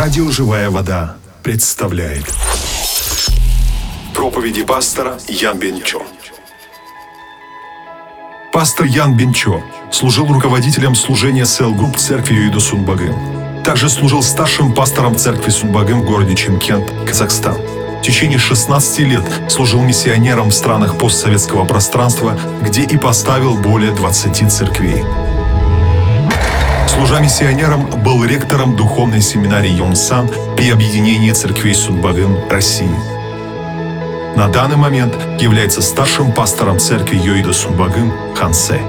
Радио «Живая вода» представляет Проповеди пастора Ян Бенчо Пастор Ян Бенчо служил руководителем служения Cell Group церкви Юиду Сунбагым. Также служил старшим пастором церкви Сунбагым в городе Чимкент, Казахстан. В течение 16 лет служил миссионером в странах постсоветского пространства, где и поставил более 20 церквей. Служа миссионером, был ректором духовной семинарии Йонсан при объединении церквей Судбагын России. На данный момент является старшим пастором церкви Йоида Сунбагын Хансе.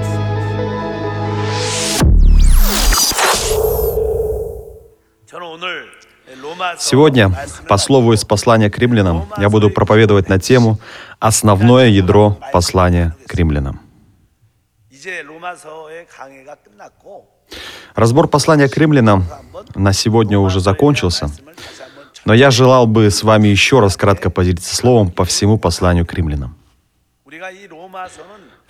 Сегодня, по слову из послания к римлянам, я буду проповедовать на тему «Основное ядро послания к римлянам». Разбор послания к римлянам на сегодня уже закончился, но я желал бы с вами еще раз кратко поделиться словом по всему посланию к.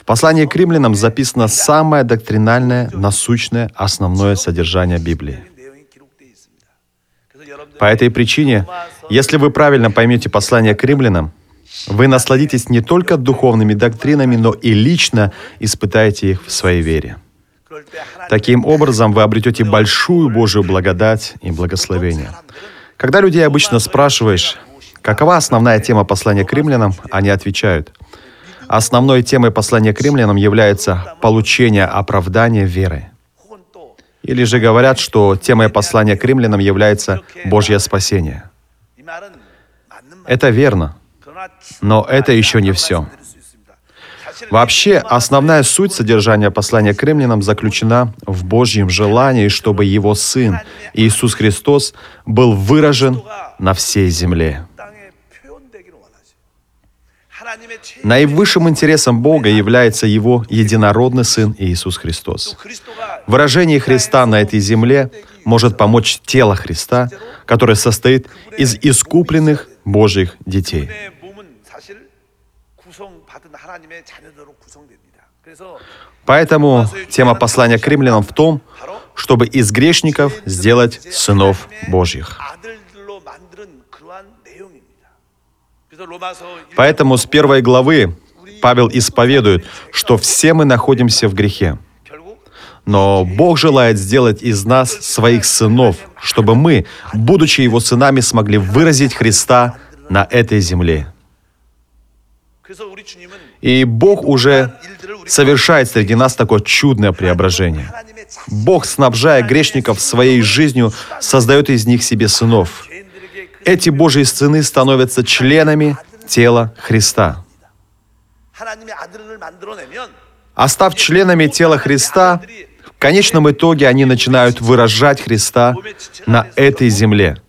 В послании к римлянам записано самое доктринальное, насущное, основное содержание Библии. По этой причине, если вы правильно поймете послание к римлянам, вы насладитесь не только духовными доктринами, но и лично испытаете их в своей вере. Таким образом, вы обретете большую Божию благодать и благословение. Когда людей обычно спрашиваешь, какова основная тема послания к римлянам, они отвечают, основной темой послания к римлянам является получение оправдания веры. Или же говорят, что темой послания к римлянам является Божье спасение. Это верно, но это еще не все. Вообще, основная суть содержания послания к римлянам заключена в Божьем желании, чтобы Его Сын, Иисус Христос, был выражен на всей земле. Наивысшим интересом Бога является Его единородный Сын Иисус Христос. Выражение Христа на этой земле может помочь тело Христа, которое состоит из искупленных Божьих детей. Поэтому тема послания к римлянам в том, чтобы из грешников сделать сынов Божьих. Поэтому с первой главы Павел исповедует, что все мы находимся в грехе. Но Бог желает сделать из нас своих сынов, чтобы мы, будучи Его сынами, смогли выразить Христа на этой земле. И Бог уже совершает среди нас такое чудное преображение. Бог, снабжая грешников своей жизнью, создает из них себе сынов. Эти Божьи сыны становятся членами тела Христа. А став членами тела Христа, в конечном итоге они начинают выражать Христа на этой земле.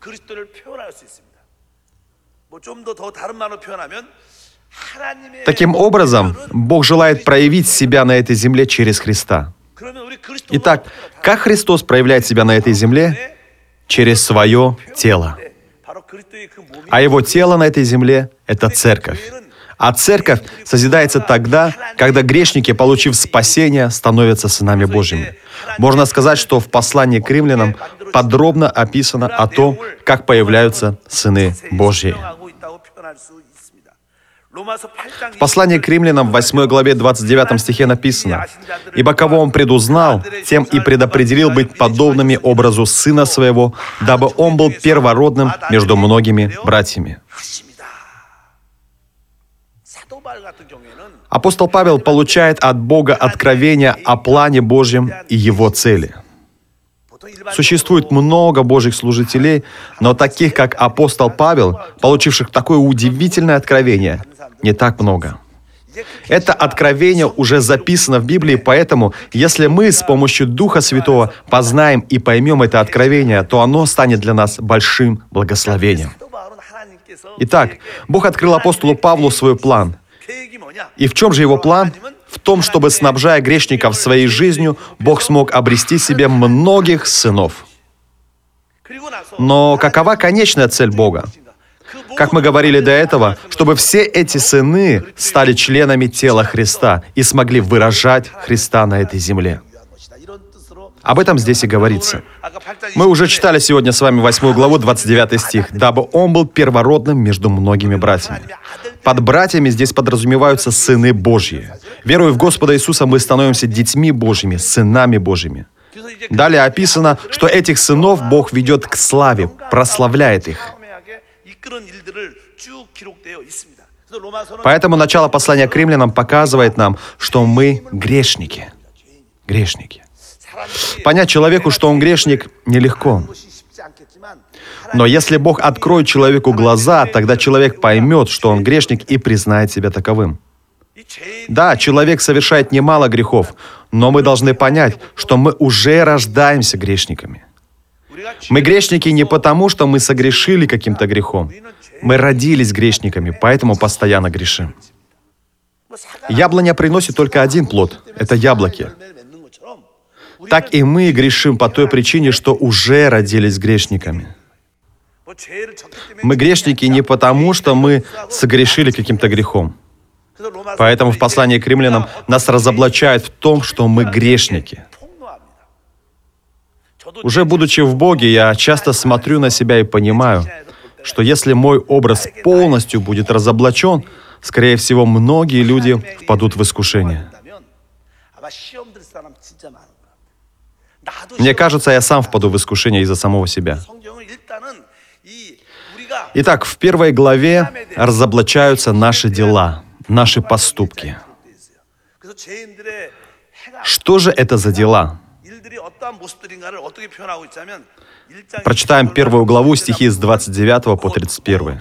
Таким образом, Бог желает проявить себя на этой земле через Христа. Итак, как Христос проявляет себя на этой земле? Через свое тело. А его тело на этой земле — это церковь. А церковь созидается тогда, когда грешники, получив спасение, становятся сынами Божьими. Можно сказать, что в послании к римлянам подробно описано о том, как появляются сыны Божьи. В послании к римлянам в 8 главе 29 стихе написано, «Ибо кого он предузнал, тем и предопределил быть подобными образу сына своего, дабы он был первородным между многими братьями». Апостол Павел получает от Бога откровение о плане Божьем и его цели. Существует много Божьих служителей, но таких, как апостол Павел, получивших такое удивительное откровение, не так много. Это откровение уже записано в Библии, поэтому если мы с помощью Духа Святого познаем и поймем это откровение, то оно станет для нас большим благословением. Итак, Бог открыл апостолу Павлу свой план. И в чем же его план? В том, чтобы, снабжая грешников своей жизнью, Бог смог обрести себе многих сынов. Но какова конечная цель Бога? Как мы говорили до этого, чтобы все эти сыны стали членами тела Христа и смогли выражать Христа на этой земле. Об этом здесь и говорится. Мы уже читали сегодня с вами 8 главу, 29 стих. «Дабы он был первородным между многими братьями». Под братьями здесь подразумеваются сыны Божьи. Веруя в Господа Иисуса, мы становимся детьми Божьими, сынами Божьими. Далее описано, что этих сынов Бог ведет к славе, прославляет их. Поэтому начало послания к римлянам показывает нам, что мы грешники. Грешники. Понять человеку, что он грешник, нелегко. Но если Бог откроет человеку глаза, тогда человек поймет, что он грешник и признает себя таковым. Да, человек совершает немало грехов, но мы должны понять, что мы уже рождаемся грешниками. Мы грешники не потому, что мы согрешили каким-то грехом. Мы родились грешниками, поэтому постоянно грешим. Яблоня приносит только один плод — это яблоки. Так и мы грешим по той причине, что уже родились грешниками. Мы грешники не потому, что мы согрешили каким-то грехом. Поэтому в послании к римлянам нас разоблачают в том, что мы грешники. Уже будучи в Боге, я часто смотрю на себя и понимаю, что если мой образ полностью будет разоблачен, скорее всего, многие люди впадут в искушение. Мне кажется, я сам впаду в искушение из-за самого себя. Итак, в первой главе разоблачаются наши дела, наши поступки. Что же это за дела? Прочитаем первую главу стихи с 29 по 31.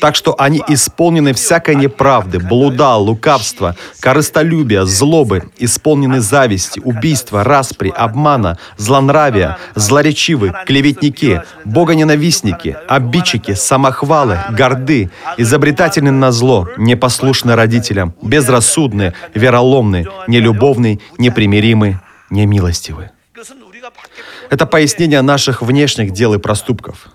Так что они исполнены всякой неправды, блуда, лукавства, корыстолюбия, злобы, исполнены зависти, убийства, распри, обмана, злонравия, злоречивы, клеветники, богоненавистники, обидчики, самохвалы, горды, изобретательны на зло, непослушны родителям, безрассудны, вероломны, нелюбовны, непримиримы, немилостивы. Это пояснение наших внешних дел и проступков.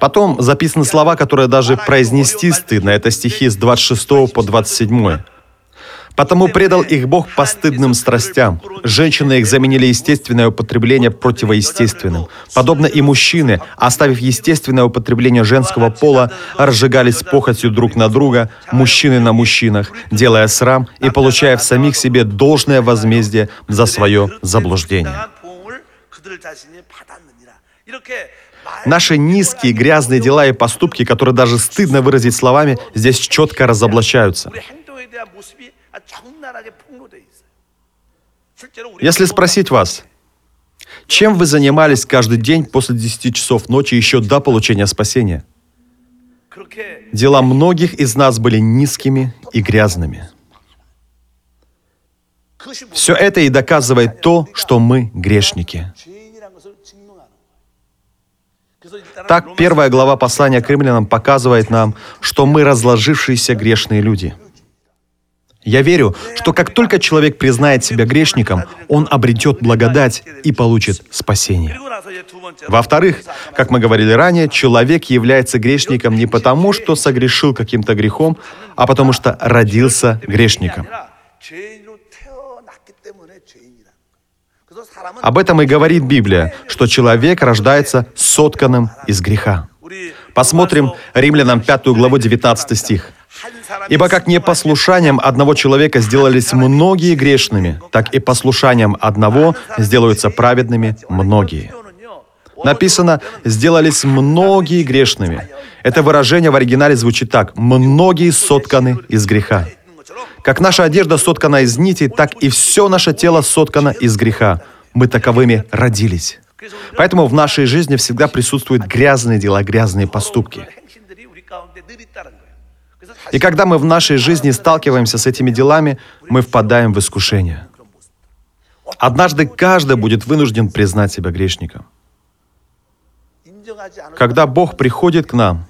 Потом записаны слова, которые даже произнести стыдно. Это стихи с 26 по 27. Потому предал их Бог постыдным страстям. Женщины их заменили естественное употребление противоестественным. Подобно и мужчины, оставив естественное употребление женского пола, разжигались похотью друг на друга, мужчины на мужчинах, делая срам и получая в самих себе должное возмездие за свое заблуждение. Наши низкие, грязные дела и поступки, которые даже стыдно выразить словами, здесь четко разоблачаются. Если спросить вас, чем вы занимались каждый день после 10 часов ночи еще до получения спасения? Дела многих из нас были низкими и грязными. Все это и доказывает то, что мы грешники. Так, первая глава послания к римлянам показывает нам, что мы разложившиеся грешные люди. Я верю, что как только человек признает себя грешником, он обретет благодать и получит спасение. Во-вторых, как мы говорили ранее, человек является грешником не потому, что согрешил каким-то грехом, а потому что родился грешником. Об этом и говорит Библия, что человек рождается сотканным из греха. Посмотрим Римлянам 5 главу 19 стих. «Ибо как непослушанием одного человека сделались многие грешными, так и послушанием одного сделаются праведными многие». Написано «сделались многие грешными». Это выражение в оригинале звучит так «многие сотканы из греха». Как наша одежда соткана из нити, так и все наше тело соткано из греха мы таковыми родились. Поэтому в нашей жизни всегда присутствуют грязные дела, грязные поступки. И когда мы в нашей жизни сталкиваемся с этими делами, мы впадаем в искушение. Однажды каждый будет вынужден признать себя грешником. Когда Бог приходит к нам,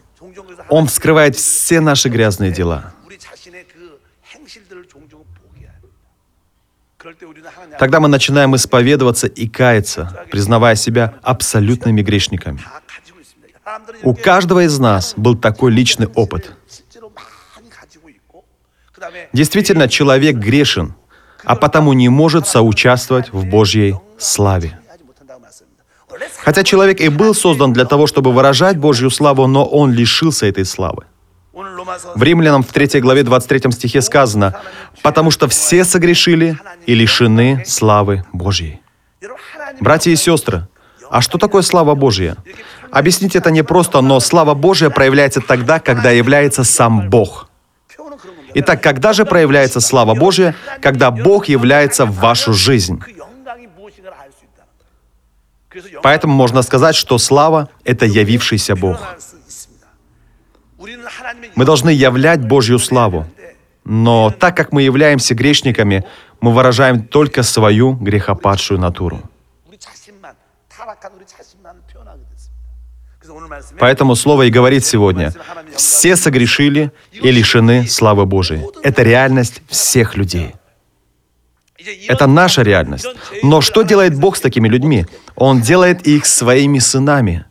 Он вскрывает все наши грязные дела. Тогда мы начинаем исповедоваться и каяться, признавая себя абсолютными грешниками. У каждого из нас был такой личный опыт. Действительно, человек грешен, а потому не может соучаствовать в Божьей славе. Хотя человек и был создан для того, чтобы выражать Божью славу, но он лишился этой славы. В Римлянам в 3 главе 23 стихе сказано, «Потому что все согрешили и лишены славы Божьей». Братья и сестры, а что такое слава Божья? Объяснить это непросто, но слава Божья проявляется тогда, когда является сам Бог. Итак, когда же проявляется слава Божья? Когда Бог является в вашу жизнь. Поэтому можно сказать, что слава — это явившийся Бог. Мы должны являть Божью славу. Но так как мы являемся грешниками, мы выражаем только свою грехопадшую натуру. Поэтому Слово и говорит сегодня, все согрешили и лишены славы Божией. Это реальность всех людей. Это наша реальность. Но что делает Бог с такими людьми? Он делает их своими сынами.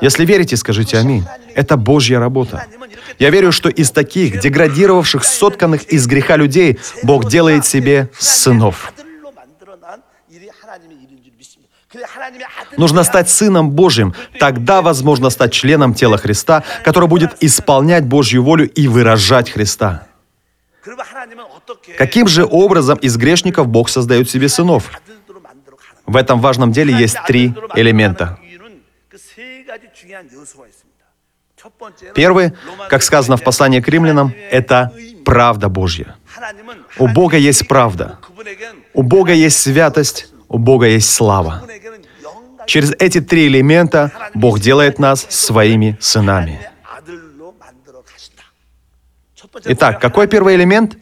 Если верите, скажите аминь. Это Божья работа. Я верю, что из таких деградировавших, сотканных из греха людей Бог делает себе сынов. Нужно стать Сыном Божьим. Тогда возможно стать членом тела Христа, который будет исполнять Божью волю и выражать Христа. Каким же образом из грешников Бог создает себе сынов? В этом важном деле есть три элемента. Первый, как сказано в послании к римлянам, это правда Божья. У Бога есть правда. У Бога есть святость. У Бога есть слава. Через эти три элемента Бог делает нас своими сынами. Итак, какой первый элемент?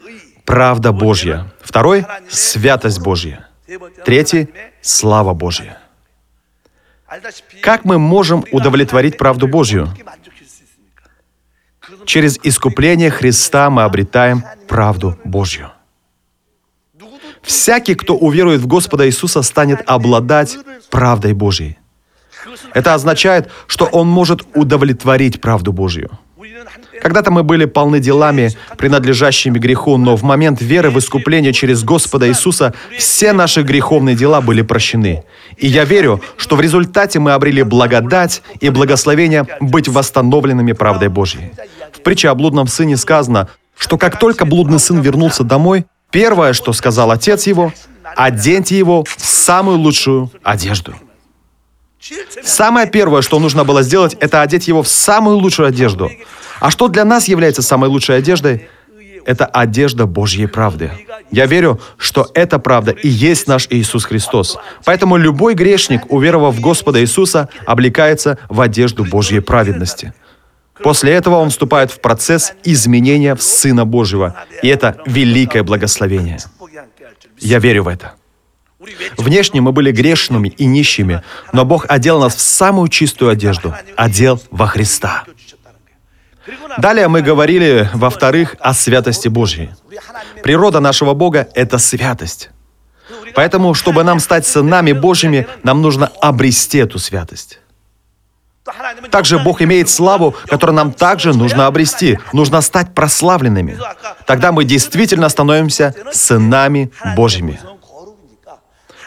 Правда Божья. Второй — святость Божья. Третий — слава Божья. Как мы можем удовлетворить правду Божью? Через искупление Христа мы обретаем правду Божью. Всякий, кто уверует в Господа Иисуса, станет обладать правдой Божьей. Это означает, что он может удовлетворить правду Божью. Когда-то мы были полны делами, принадлежащими греху, но в момент веры в искупление через Господа Иисуса все наши греховные дела были прощены. И я верю, что в результате мы обрели благодать и благословение быть восстановленными правдой Божьей. В притче о блудном сыне сказано, что как только блудный сын вернулся домой, Первое, что сказал отец его, оденьте его в самую лучшую одежду. Самое первое, что нужно было сделать, это одеть его в самую лучшую одежду. А что для нас является самой лучшей одеждой? Это одежда Божьей правды. Я верю, что эта правда и есть наш Иисус Христос. Поэтому любой грешник, уверовав в Господа Иисуса, облекается в одежду Божьей праведности. После этого он вступает в процесс изменения в Сына Божьего. И это великое благословение. Я верю в это. Внешне мы были грешными и нищими, но Бог одел нас в самую чистую одежду, одел во Христа. Далее мы говорили, во-вторых, о святости Божьей. Природа нашего Бога — это святость. Поэтому, чтобы нам стать сынами Божьими, нам нужно обрести эту святость. Также Бог имеет славу, которую нам также нужно обрести. Нужно стать прославленными. Тогда мы действительно становимся сынами Божьими.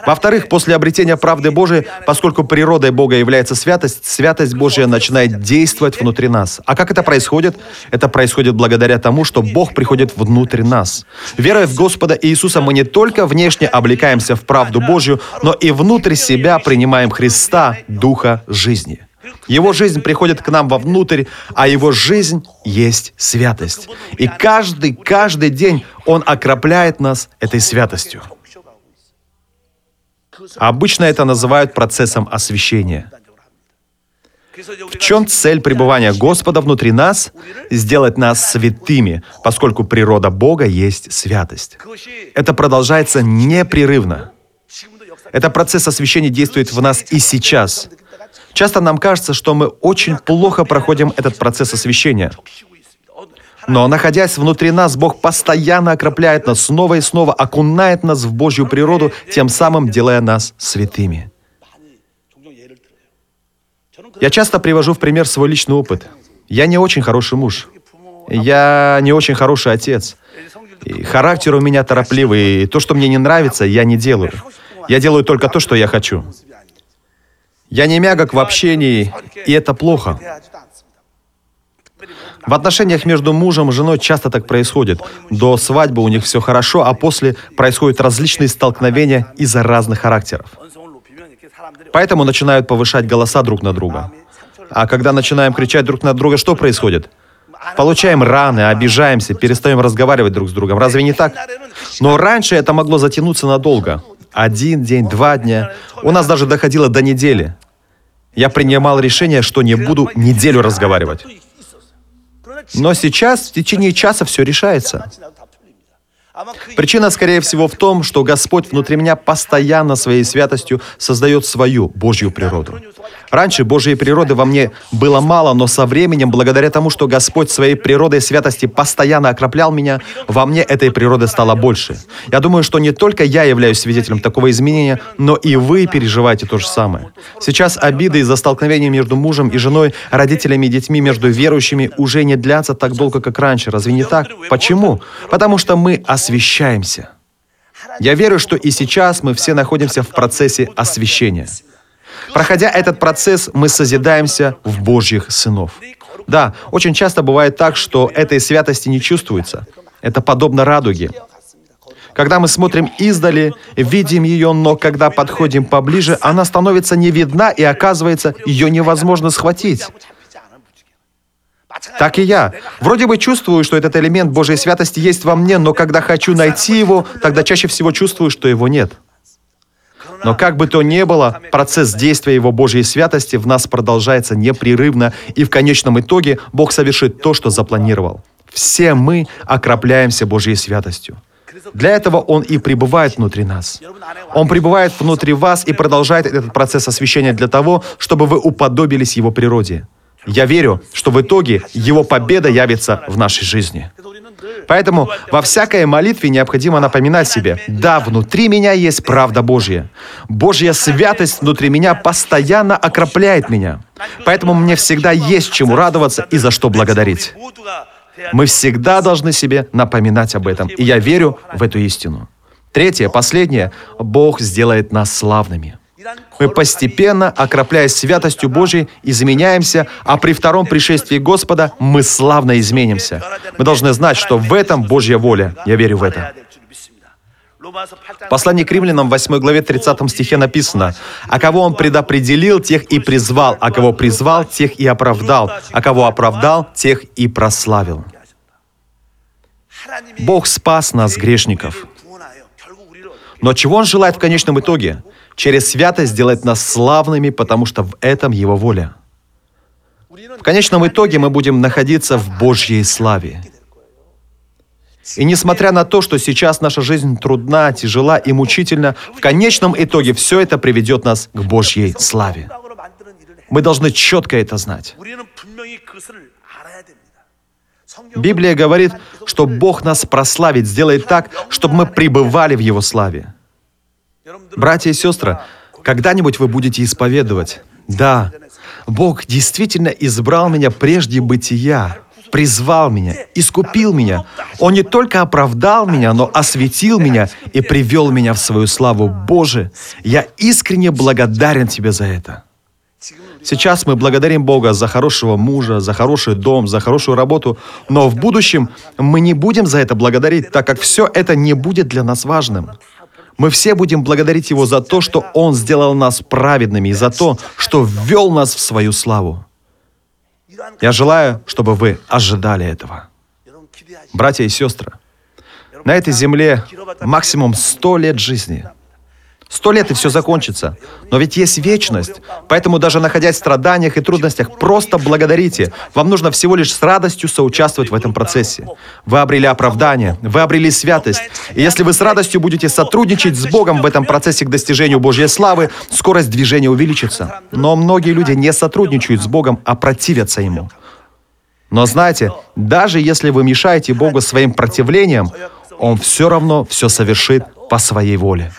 Во-вторых, после обретения правды Божией, поскольку природой Бога является святость, святость Божья начинает действовать внутри нас. А как это происходит? Это происходит благодаря тому, что Бог приходит внутрь нас. Веруя в Господа Иисуса, мы не только внешне облекаемся в правду Божью, но и внутрь себя принимаем Христа, Духа жизни. Его жизнь приходит к нам вовнутрь, а его жизнь есть святость. И каждый, каждый день он окропляет нас этой святостью. Обычно это называют процессом освящения. В чем цель пребывания Господа внутри нас? Сделать нас святыми, поскольку природа Бога есть святость. Это продолжается непрерывно. Это процесс освящения действует в нас и сейчас. Часто нам кажется, что мы очень плохо проходим этот процесс освящения. Но, находясь внутри нас, Бог постоянно окропляет нас снова и снова, окунает нас в Божью природу, тем самым делая нас святыми. Я часто привожу в пример свой личный опыт. Я не очень хороший муж. Я не очень хороший отец. И характер у меня торопливый, и то, что мне не нравится, я не делаю. Я делаю только то, что я хочу. Я не мягок в общении, и это плохо. В отношениях между мужем и женой часто так происходит. До свадьбы у них все хорошо, а после происходят различные столкновения из-за разных характеров. Поэтому начинают повышать голоса друг на друга. А когда начинаем кричать друг на друга, что происходит? Получаем раны, обижаемся, перестаем разговаривать друг с другом. Разве не так? Но раньше это могло затянуться надолго. Один день, два дня. У нас даже доходило до недели. Я принимал решение, что не буду неделю разговаривать. Но сейчас в течение часа все решается. Причина, скорее всего, в том, что Господь внутри меня постоянно своей святостью создает свою Божью природу. Раньше Божьей природы во мне было мало, но со временем, благодаря тому, что Господь своей природой святости постоянно окроплял меня, во мне этой природы стало больше. Я думаю, что не только я являюсь свидетелем такого изменения, но и вы переживаете то же самое. Сейчас обиды из-за столкновения между мужем и женой, родителями и детьми, между верующими уже не длятся так долго, как раньше. Разве не так? Почему? Потому что мы освещаемся. Я верю, что и сейчас мы все находимся в процессе освящения. Проходя этот процесс, мы созидаемся в Божьих сынов. Да, очень часто бывает так, что этой святости не чувствуется. Это подобно радуге. Когда мы смотрим издали, видим ее, но когда подходим поближе, она становится не видна и оказывается, ее невозможно схватить. Так и я. Вроде бы чувствую, что этот элемент Божьей святости есть во мне, но когда хочу найти его, тогда чаще всего чувствую, что его нет. Но как бы то ни было, процесс действия Его Божьей святости в нас продолжается непрерывно, и в конечном итоге Бог совершит то, что запланировал. Все мы окропляемся Божьей святостью. Для этого Он и пребывает внутри нас. Он пребывает внутри вас и продолжает этот процесс освящения для того, чтобы вы уподобились Его природе. Я верю, что в итоге Его победа явится в нашей жизни. Поэтому во всякой молитве необходимо напоминать себе, да, внутри меня есть правда Божья. Божья святость внутри меня постоянно окропляет меня. Поэтому мне всегда есть чему радоваться и за что благодарить. Мы всегда должны себе напоминать об этом. И я верю в эту истину. Третье, последнее. Бог сделает нас славными. Мы постепенно, окропляясь святостью Божьей, изменяемся, а при втором пришествии Господа мы славно изменимся. Мы должны знать, что в этом Божья воля. Я верю в это. В послании к римлянам в 8 главе 30 стихе написано, «А кого он предопределил, тех и призвал, а кого призвал, тех и оправдал, а кого оправдал, тех и прославил». Бог спас нас, грешников. Но чего Он желает в конечном итоге? Через святость сделать нас славными, потому что в этом Его воля. В конечном итоге мы будем находиться в Божьей славе. И несмотря на то, что сейчас наша жизнь трудна, тяжела и мучительна, в конечном итоге все это приведет нас к Божьей славе. Мы должны четко это знать. Библия говорит, что Бог нас прославит, сделает так, чтобы мы пребывали в Его славе. Братья и сестры, когда-нибудь вы будете исповедовать, да, Бог действительно избрал меня прежде бытия, призвал меня, искупил меня. Он не только оправдал меня, но осветил меня и привел меня в свою славу. Боже, я искренне благодарен Тебе за это. Сейчас мы благодарим Бога за хорошего мужа, за хороший дом, за хорошую работу, но в будущем мы не будем за это благодарить, так как все это не будет для нас важным. Мы все будем благодарить Его за то, что Он сделал нас праведными, и за то, что ввел нас в свою славу. Я желаю, чтобы вы ожидали этого. Братья и сестры, на этой земле максимум 100 лет жизни – Сто лет и все закончится. Но ведь есть вечность. Поэтому даже находясь в страданиях и трудностях, просто благодарите. Вам нужно всего лишь с радостью соучаствовать в этом процессе. Вы обрели оправдание, вы обрели святость. И если вы с радостью будете сотрудничать с Богом в этом процессе к достижению Божьей славы, скорость движения увеличится. Но многие люди не сотрудничают с Богом, а противятся Ему. Но знаете, даже если вы мешаете Богу своим противлением, Он все равно все совершит по своей воле.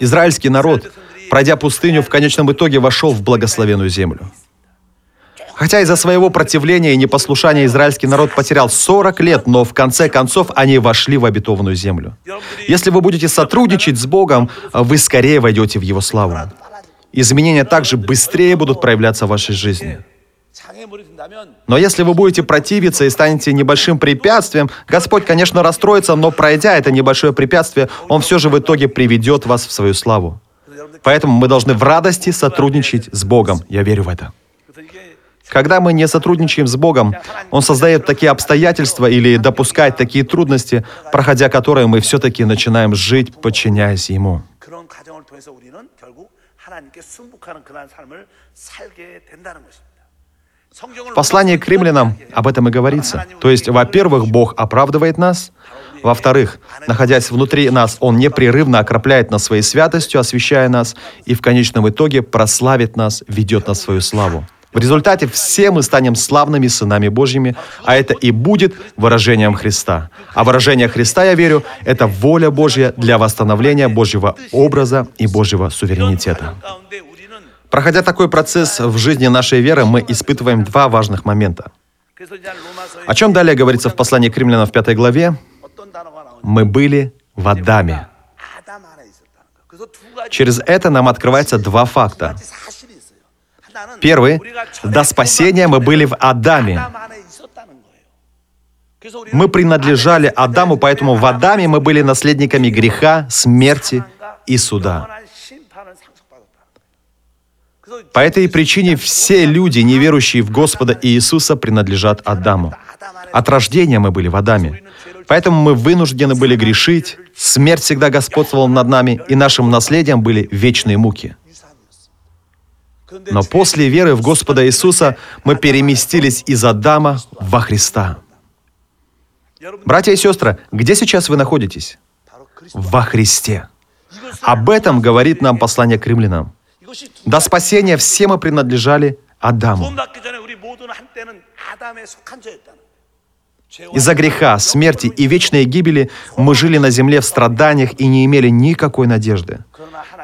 Израильский народ, пройдя пустыню, в конечном итоге вошел в благословенную землю. Хотя из-за своего противления и непослушания израильский народ потерял 40 лет, но в конце концов они вошли в обетованную землю. Если вы будете сотрудничать с Богом, вы скорее войдете в Его славу. Изменения также быстрее будут проявляться в вашей жизни. Но если вы будете противиться и станете небольшим препятствием, Господь, конечно, расстроится, но пройдя это небольшое препятствие, Он все же в итоге приведет вас в свою славу. Поэтому мы должны в радости сотрудничать с Богом. Я верю в это. Когда мы не сотрудничаем с Богом, Он создает такие обстоятельства или допускает такие трудности, проходя которые мы все-таки начинаем жить, подчиняясь Ему. 그런 과정을 통해서 우리는 결국 하나님께 순복하는 그러한 삶을 살게 된다는 것입니다. в послании к римлянам об этом и говорится. То есть, во-первых, Бог оправдывает нас, во-вторых, находясь внутри нас, Он непрерывно окропляет нас своей святостью, освещая нас, и в конечном итоге прославит нас, ведет нас в свою славу. В результате все мы станем славными сынами Божьими, а это и будет выражением Христа. А выражение Христа, я верю, это воля Божья для восстановления Божьего образа и Божьего суверенитета. Проходя такой процесс в жизни нашей веры, мы испытываем два важных момента. О чем далее говорится в послании к римлянам в пятой главе? Мы были в Адаме. Через это нам открывается два факта. Первый. До спасения мы были в Адаме. Мы принадлежали Адаму, поэтому в Адаме мы были наследниками греха, смерти и суда. По этой причине все люди, неверующие в Господа Иисуса, принадлежат Адаму. От рождения мы были в Адаме. Поэтому мы вынуждены были грешить, смерть всегда господствовала над нами, и нашим наследием были вечные муки. Но после веры в Господа Иисуса мы переместились из Адама во Христа. Братья и сестры, где сейчас вы находитесь? Во Христе. Об этом говорит нам послание к римлянам. До спасения все мы принадлежали Адаму. Из-за греха, смерти и вечной гибели мы жили на земле в страданиях и не имели никакой надежды.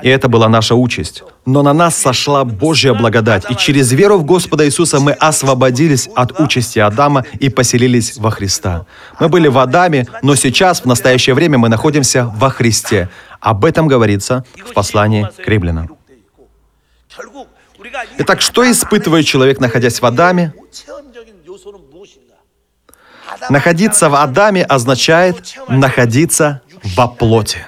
И это была наша участь. Но на нас сошла Божья благодать, и через веру в Господа Иисуса мы освободились от участи Адама и поселились во Христа. Мы были в Адаме, но сейчас, в настоящее время, мы находимся во Христе. Об этом говорится в послании к римлянам. Итак, что испытывает человек, находясь в Адаме? Находиться в Адаме означает находиться во плоти.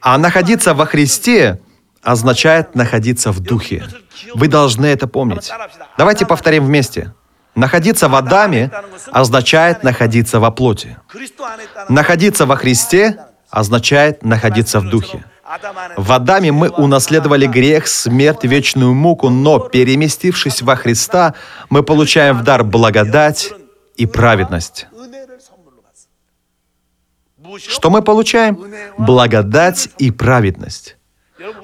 А находиться во Христе означает находиться в Духе. Вы должны это помнить. Давайте повторим вместе. Находиться в Адаме означает находиться во плоти. Находиться во Христе означает находиться в Духе. В Адаме мы унаследовали грех, смерть, вечную муку, но, переместившись во Христа, мы получаем в дар благодать и праведность. Что мы получаем? Благодать и праведность.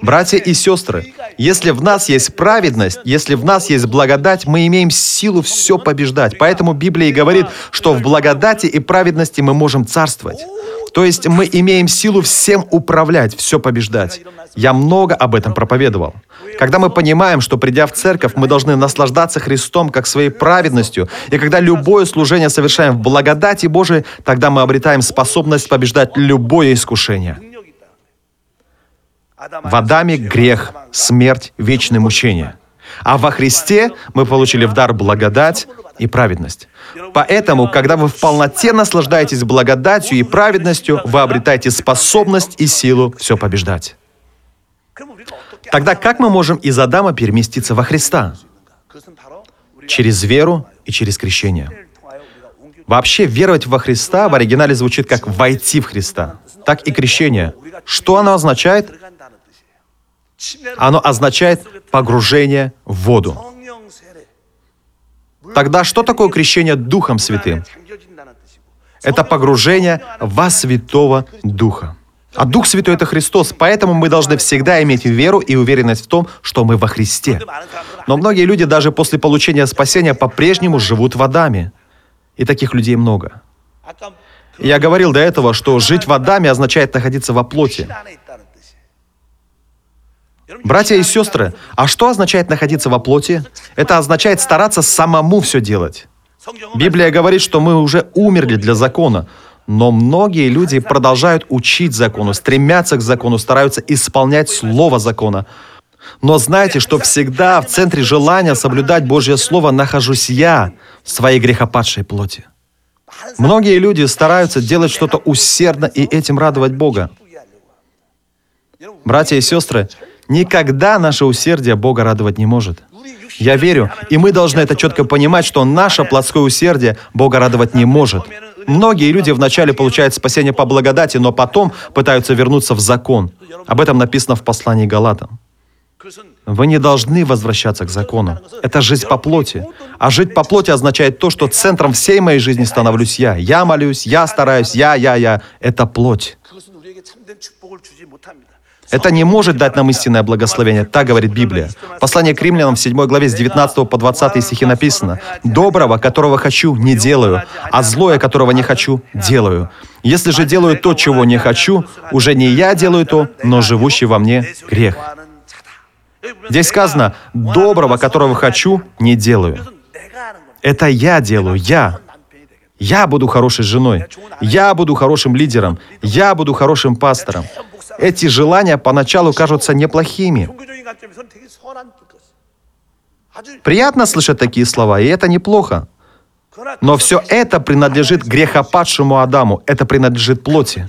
Братья и сестры, если в нас есть праведность, если в нас есть благодать, мы имеем силу все побеждать. Поэтому Библия и говорит, что в благодати и праведности мы можем царствовать. То есть мы имеем силу всем управлять, все побеждать. Я много об этом проповедовал. Когда мы понимаем, что придя в церковь, мы должны наслаждаться Христом как своей праведностью, и когда любое служение совершаем в благодати Божией, тогда мы обретаем способность побеждать любое искушение. В Адаме грех, смерть, вечное мучение. А во Христе мы получили в дар благодать, и праведность. Поэтому, когда вы в полноте наслаждаетесь благодатью и праведностью, вы обретаете способность и силу все побеждать. Тогда как мы можем из Адама переместиться во Христа? Через веру и через крещение. Вообще, веровать во Христа в оригинале звучит как «войти в Христа», так и крещение. Что оно означает? Оно означает погружение в воду. Тогда что такое крещение Духом Святым? Это погружение во Святого Духа. А Дух Святой — это Христос, поэтому мы должны всегда иметь веру и уверенность в том, что мы во Христе. Но многие люди даже после получения спасения по-прежнему живут водами. И таких людей много. Я говорил до этого, что жить в Адаме означает находиться во плоти. Братья и сестры, а что означает находиться во плоти? Это означает стараться самому все делать. Библия говорит, что мы уже умерли для закона, но многие люди продолжают учить закону, стремятся к закону, стараются исполнять слово закона. Но знайте, что всегда в центре желания соблюдать Божье Слово нахожусь я в своей грехопадшей плоти. Многие люди стараются делать что-то усердно и этим радовать Бога. Братья и сестры, Никогда наше усердие Бога радовать не может. Я верю, и мы должны это четко понимать, что наше плотское усердие Бога радовать не может. Многие люди вначале получают спасение по благодати, но потом пытаются вернуться в закон. Об этом написано в послании Галатам. Вы не должны возвращаться к закону. Это жизнь по плоти. А жить по плоти означает то, что центром всей моей жизни становлюсь я. Я молюсь, я стараюсь, я, я, я. Это плоть. Это не может дать нам истинное благословение, так говорит Библия. Послание к римлянам в 7 главе с 19 по 20 стихи написано, «Доброго, которого хочу, не делаю, а злое, которого не хочу, делаю. Если же делаю то, чего не хочу, уже не я делаю то, но живущий во мне грех». Здесь сказано, «Доброго, которого хочу, не делаю». Это я делаю, я. Я буду хорошей женой. Я буду хорошим лидером. Я буду хорошим пастором. Эти желания поначалу кажутся неплохими. Приятно слышать такие слова, и это неплохо. Но все это принадлежит грехопадшему Адаму, это принадлежит плоти.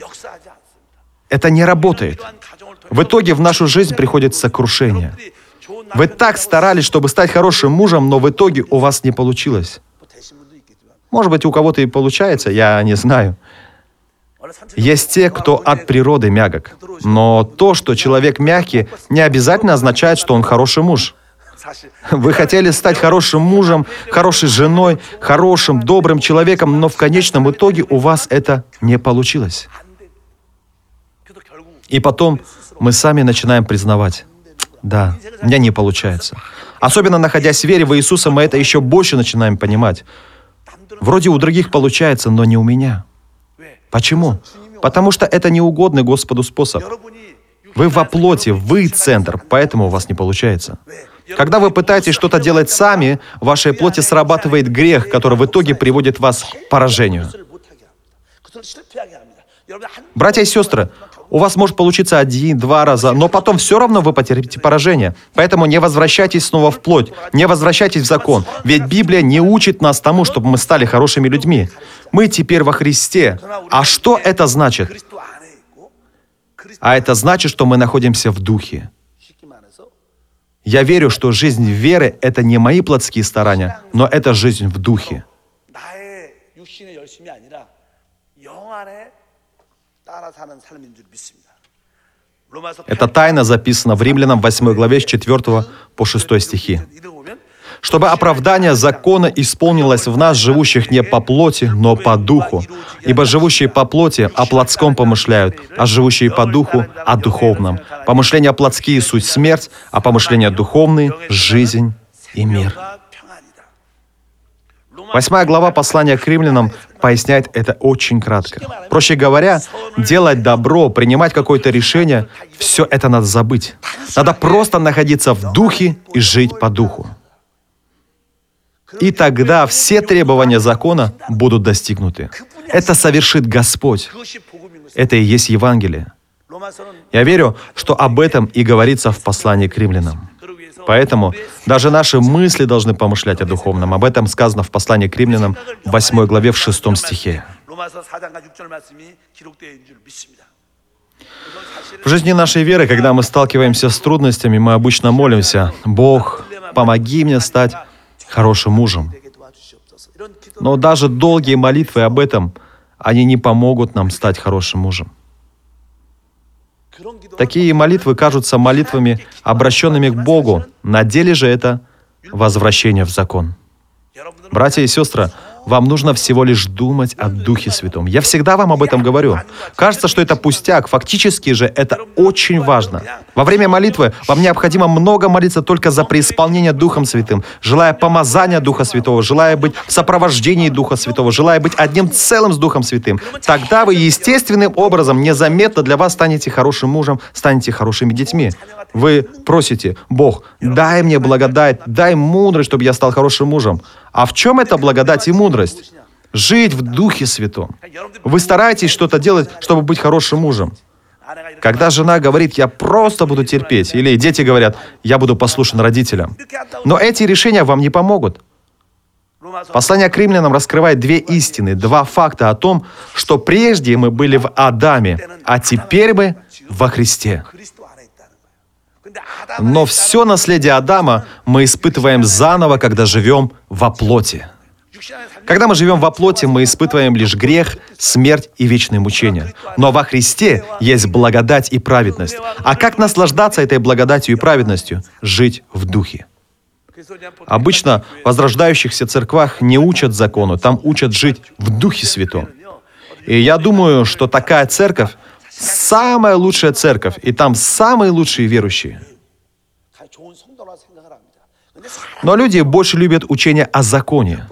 Это не работает. В итоге в нашу жизнь приходит сокрушение. Вы так старались, чтобы стать хорошим мужем, но в итоге у вас не получилось. Может быть, у кого-то и получается, я не знаю. Есть те, кто от природы мягок. Но то, что человек мягкий, не обязательно означает, что он хороший муж. Вы хотели стать хорошим мужем, хорошей женой, хорошим, добрым человеком, но в конечном итоге у вас это не получилось. И потом мы сами начинаем признавать, да, у меня не получается. Особенно находясь в вере в Иисуса, мы это еще больше начинаем понимать. Вроде у других получается, но не у меня. Почему? Потому что это неугодный Господу способ. Вы во плоти, вы центр, поэтому у вас не получается. Когда вы пытаетесь что-то делать сами, в вашей плоти срабатывает грех, который в итоге приводит вас к поражению. Братья и сестры, у вас может получиться один-два раза, но потом все равно вы потерпите поражение. Поэтому не возвращайтесь снова в плоть, не возвращайтесь в закон, ведь Библия не учит нас тому, чтобы мы стали хорошими людьми. Мы теперь во Христе. А что это значит? А это значит, что мы находимся в Духе. Я верю, что жизнь веры — это не мои плотские старания, но это жизнь в Духе. Эта тайна записана в Римлянам 8 главе с 4 по 6 стихи. «Чтобы оправдание закона исполнилось в нас, живущих не по плоти, но по духу. Ибо живущие по плоти о плотском помышляют, а живущие по духу — о духовном. Помышления плотские — суть смерть, а помышления духовные — жизнь и мир». Восьмая глава послания к римлянам поясняет это очень кратко. Проще говоря, делать добро, принимать какое-то решение, все это надо забыть. Надо просто находиться в духе и жить по духу. И тогда все требования закона будут достигнуты. Это совершит Господь. Это и есть Евангелие. Я верю, что об этом и говорится в послании к римлянам. Поэтому даже наши мысли должны помышлять о духовном. Об этом сказано в послании к римлянам 8 главе в 6 стихе. В жизни нашей веры, когда мы сталкиваемся с трудностями, мы обычно молимся, «Бог, помоги мне стать хорошим мужем». Но даже долгие молитвы об этом, они не помогут нам стать хорошим мужем. Такие молитвы кажутся молитвами, обращенными к Богу. На деле же это возвращение в закон. Братья и сестры, вам нужно всего лишь думать о Духе Святом. Я всегда вам об этом говорю. Кажется, что это пустяк. Фактически же это очень важно. Во время молитвы вам необходимо много молиться только за преисполнение Духом Святым, желая помазания Духа Святого, желая быть в сопровождении Духа Святого, желая быть одним целым с Духом Святым. Тогда вы естественным образом, незаметно для вас станете хорошим мужем, станете хорошими детьми. Вы просите, Бог, дай мне благодать, дай мудрость, чтобы я стал хорошим мужем. А в чем эта благодать и мудрость? Жить в Духе Святом. Вы стараетесь что-то делать, чтобы быть хорошим мужем. Когда жена говорит, я просто буду терпеть, или дети говорят, я буду послушен родителям. Но эти решения вам не помогут. Послание к римлянам раскрывает две истины, два факта о том, что прежде мы были в Адаме, а теперь мы во Христе. Но все наследие Адама мы испытываем заново, когда живем во плоти. Когда мы живем во плоти, мы испытываем лишь грех, смерть и вечное мучение. Но во Христе есть благодать и праведность. А как наслаждаться этой благодатью и праведностью? Жить в духе. Обычно в возрождающихся церквах не учат закону, там учат жить в Духе Святом. И я думаю, что такая церковь – самая лучшая церковь, и там самые лучшие верующие – Но люди больше любят учение о законе.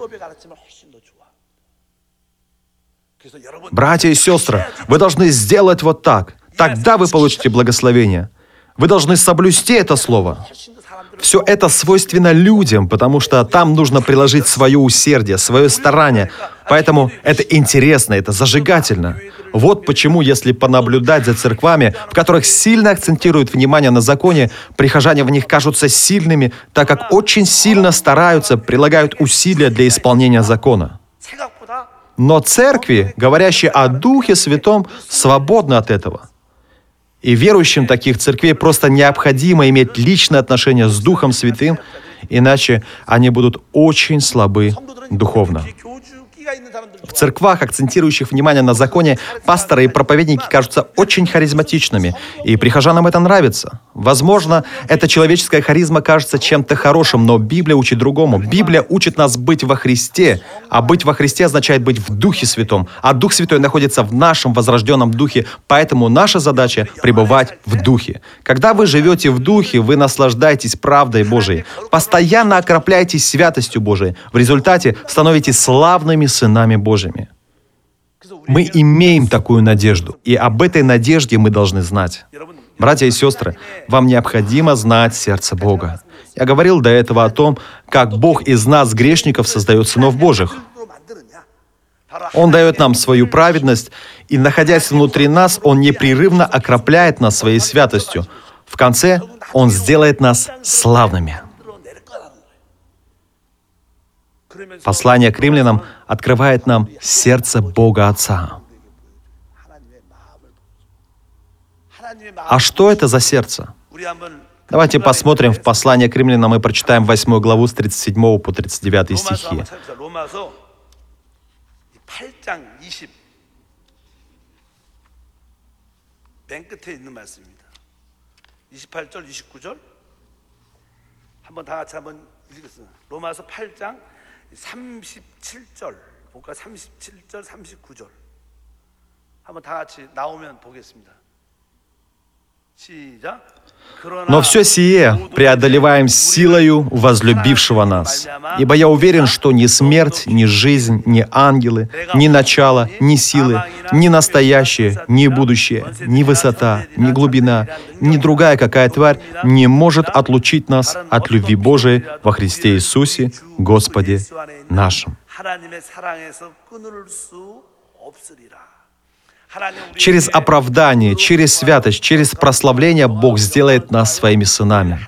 Братья и сестры, вы должны сделать вот так. Тогда вы получите благословение. Вы должны соблюсти это слово. Все это свойственно людям, потому что там нужно приложить свое усердие, свое старание, Поэтому это интересно, это зажигательно. Вот почему, если понаблюдать за церквами, в которых сильно акцентируют внимание на законе, прихожане в них кажутся сильными, так как очень сильно стараются, прилагают усилия для исполнения закона. Но церкви, говорящие о Духе Святом, свободны от этого. И верующим таких церквей просто необходимо иметь личное отношение с Духом Святым, иначе они будут очень слабы духовно. В церквах, акцентирующих внимание на законе, пасторы и проповедники кажутся очень харизматичными, и прихожанам это нравится. Возможно, эта человеческая харизма кажется чем-то хорошим, но Библия учит другому. Библия учит нас быть во Христе, а быть во Христе означает быть в Духе Святом, а Дух Святой находится в нашем возрожденном Духе, поэтому наша задача — пребывать в Духе. Когда вы живете в Духе, вы наслаждаетесь правдой Божией, постоянно окропляетесь святостью Божией, в результате становитесь славными сынами Божьими. Мы имеем такую надежду, и об этой надежде мы должны знать. Братья и сестры, вам необходимо знать сердце Бога. Я говорил до этого о том, как Бог из нас, грешников, создает сынов Божьих. Он дает нам свою праведность, и, находясь внутри нас, Он непрерывно окропляет нас своей святостью. В конце Он сделает нас славными. Послание к римлянам открывает нам сердце Бога Отца. 하나님의 마음을 하나님의 마음 А что это за сердце? 우리 한번 Давайте посмотрим в послание к римлянам и прочитаем 8 главу с 37 по 39 로마서 стихи. 한번 찾아보자. 로마서 8장 37절 볼까 37절 39절. 한번 다 같이 나오면 보겠습니다. 시작. Но все сие преодолеваем силою возлюбившего нас. Ибо я уверен, что ни смерть, ни жизнь, ни ангелы, ни начало, ни силы, ни настоящее, ни будущее, ни высота, ни глубина, ни другая какая тварь не может отлучить нас от любви Божией во Христе Иисусе, Господе нашим. 하나님의 사랑에서 끊을 수 없으리라. Через оправдание, через святость, через прославление Бог сделает нас своими сынами.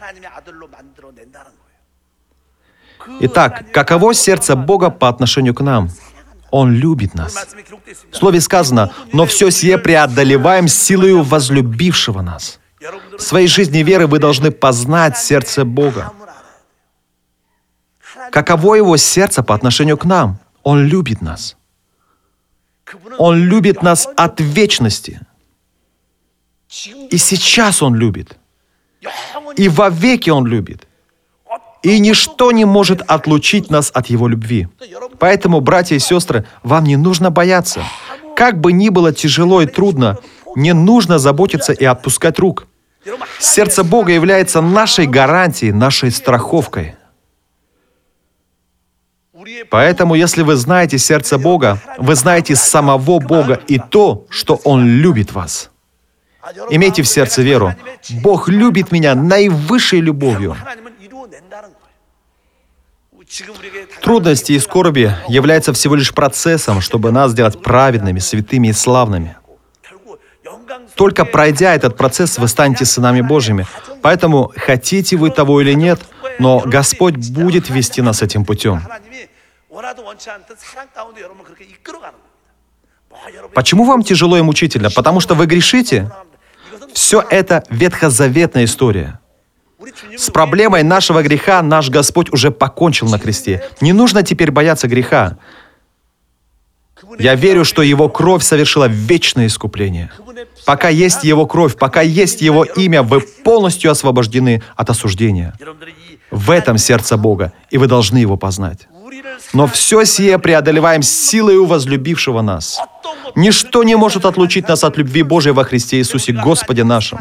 Итак, каково сердце Бога по отношению к нам? Он любит нас. В слове сказано, но все сие преодолеваем силою возлюбившего нас. В своей жизни веры вы должны познать сердце Бога. Каково его сердце по отношению к нам? Он любит нас. Он любит нас от вечности. И сейчас Он любит. И во веки Он любит. И ничто не может отлучить нас от Его любви. Поэтому, братья и сестры, вам не нужно бояться. Как бы ни было тяжело и трудно, не нужно заботиться и отпускать рук. Сердце Бога является нашей гарантией, нашей страховкой – Поэтому, если вы знаете сердце Бога, вы знаете самого Бога и то, что Он любит вас. Имейте в сердце веру. Бог любит меня наивысшей любовью. Трудности и скорби являются всего лишь процессом, чтобы нас сделать праведными, святыми и славными. Только пройдя этот процесс, вы станете сынами Божьими. Поэтому, хотите вы того или нет, но Господь будет вести нас этим путем. Почему вам тяжело и мучительно? Потому что вы грешите? Все это ветхозаветная история. С проблемой нашего греха наш Господь уже покончил на кресте. Не нужно теперь бояться греха. Я верю, что Его кровь совершила вечное искупление. Пока есть Его кровь, пока есть Его имя, вы полностью освобождены от осуждения. В этом сердце Бога, и вы должны Его познать. Но все сие преодолеваем силой возлюбившего нас. Ничто не может отлучить нас от любви Божией во Христе Иисусе, Господе нашим.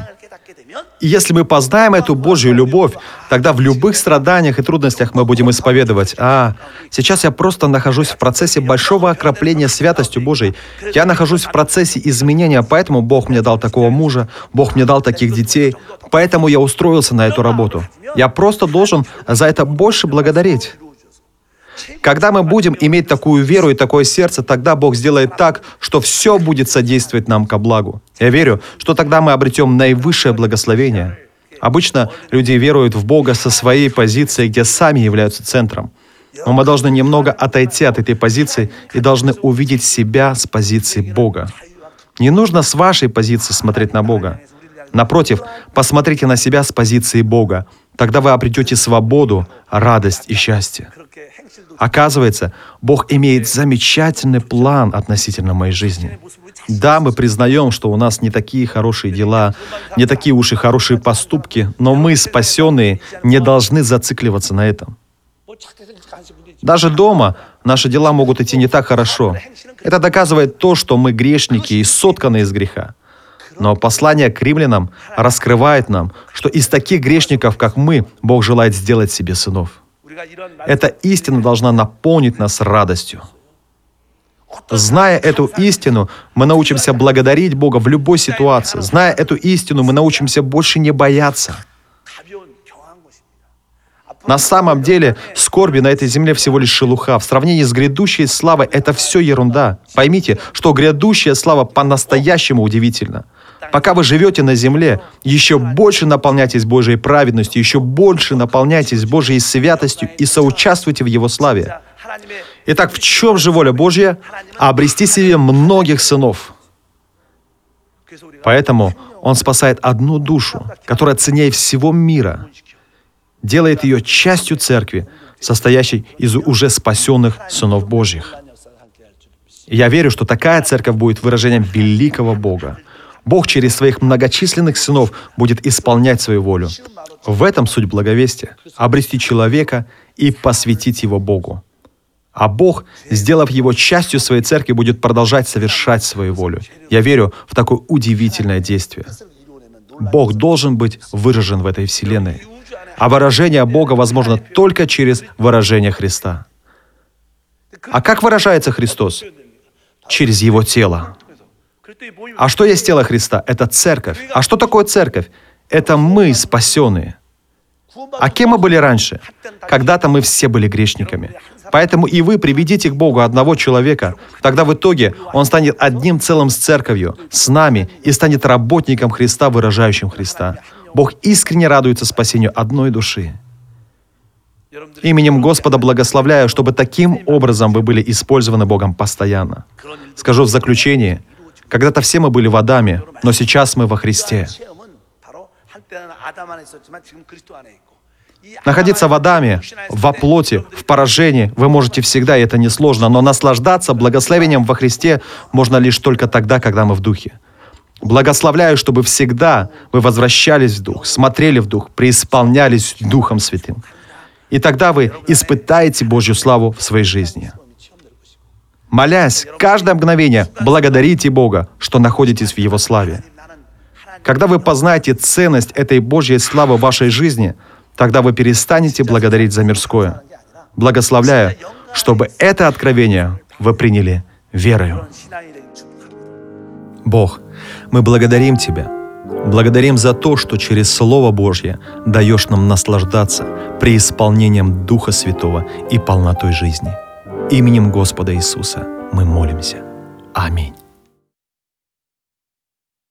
И если мы познаем эту Божью любовь, тогда в любых страданиях и трудностях мы будем исповедовать, а, сейчас я просто нахожусь в процессе большого окропления святостью Божией. Я нахожусь в процессе изменения, поэтому Бог мне дал такого мужа, Бог мне дал таких детей, поэтому я устроился на эту работу. Я просто должен за это больше благодарить. Когда мы будем иметь такую веру и такое сердце, тогда Бог сделает так, что все будет содействовать нам ко благу. Я верю, что тогда мы обретем наивысшее благословение. Обычно люди веруют в Бога со своей позиции, где сами являются центром. Но мы должны немного отойти от этой позиции и должны увидеть себя с позиции Бога. Не нужно с вашей позиции смотреть на Бога. Напротив, посмотрите на себя с позиции Бога. Тогда вы обретете свободу, радость и счастье. Оказывается, Бог имеет замечательный план относительно моей жизни. Да, мы признаем, что у нас не такие хорошие дела, не такие уж и хорошие поступки, но мы, спасенные, не должны зацикливаться на этом. Даже дома наши дела могут идти не так хорошо. Это доказывает то, что мы грешники и сотканы из греха. Но послание к римлянам раскрывает нам, что из таких грешников, как мы, Бог желает сделать себе сынов. Эта истина должна наполнить нас радостью. Зная эту истину, мы научимся благодарить Бога в любой ситуации. Зная эту истину, мы научимся больше не бояться. На самом деле, скорби на этой земле всего лишь шелуха. В сравнении с грядущей славой это все ерунда. Поймите, что грядущая слава по-настоящему удивительна. Пока вы живете на земле, еще больше наполняйтесь Божьей праведностью, еще больше наполняйтесь Божьей святостью и соучаствуйте в Его славе. Итак, в чем же воля Божья? Обрести себе многих сынов. Поэтому Он спасает одну душу, которая ценнее всего мира, делает ее частью церкви, состоящей из уже спасенных сынов Божьих. я верю, что такая церковь будет выражением великого Бога. Бог через своих многочисленных сынов будет исполнять свою волю. В этом суть благовестия — обрести человека и посвятить его Богу. А Бог, сделав его частью своей церкви, будет продолжать совершать свою волю. Я верю в такое удивительное действие. Бог должен быть выражен в этой вселенной. А выражение Бога возможно только через выражение Христа. А как выражается Христос? Через Его тело. А что есть тело Христа? Это церковь. А что такое церковь? Это мы, спасенные. А кем мы были раньше? Когда-то мы все были грешниками. Поэтому и вы приведите к Богу одного человека. Тогда в итоге он станет одним целым с церковью, с нами, и станет работником Христа, выражающим Христа. Бог искренне радуется спасению одной души. Именем Господа благословляю, чтобы таким образом вы были использованы Богом постоянно. Скажу в заключение, когда-то все мы были в Адаме, но сейчас мы во Христе. Находиться в Адаме, во плоти, в поражении вы можете всегда, и это несложно, но наслаждаться благословением во Христе можно лишь только тогда, когда мы в Духе. Благословляю, чтобы всегда вы возвращались в Дух, смотрели в Дух, преисполнялись Духом Святым. И тогда вы испытаете Божью славу в своей жизни молясь каждое мгновение, благодарите Бога, что находитесь в Его славе. Когда вы познаете ценность этой Божьей славы в вашей жизни, тогда вы перестанете благодарить за мирское, благословляя, чтобы это откровение вы приняли верою. Бог, мы благодарим Тебя. Благодарим за то, что через Слово Божье даешь нам наслаждаться преисполнением Духа Святого и полнотой жизни. Именем Господа Иисуса мы молимся. Аминь.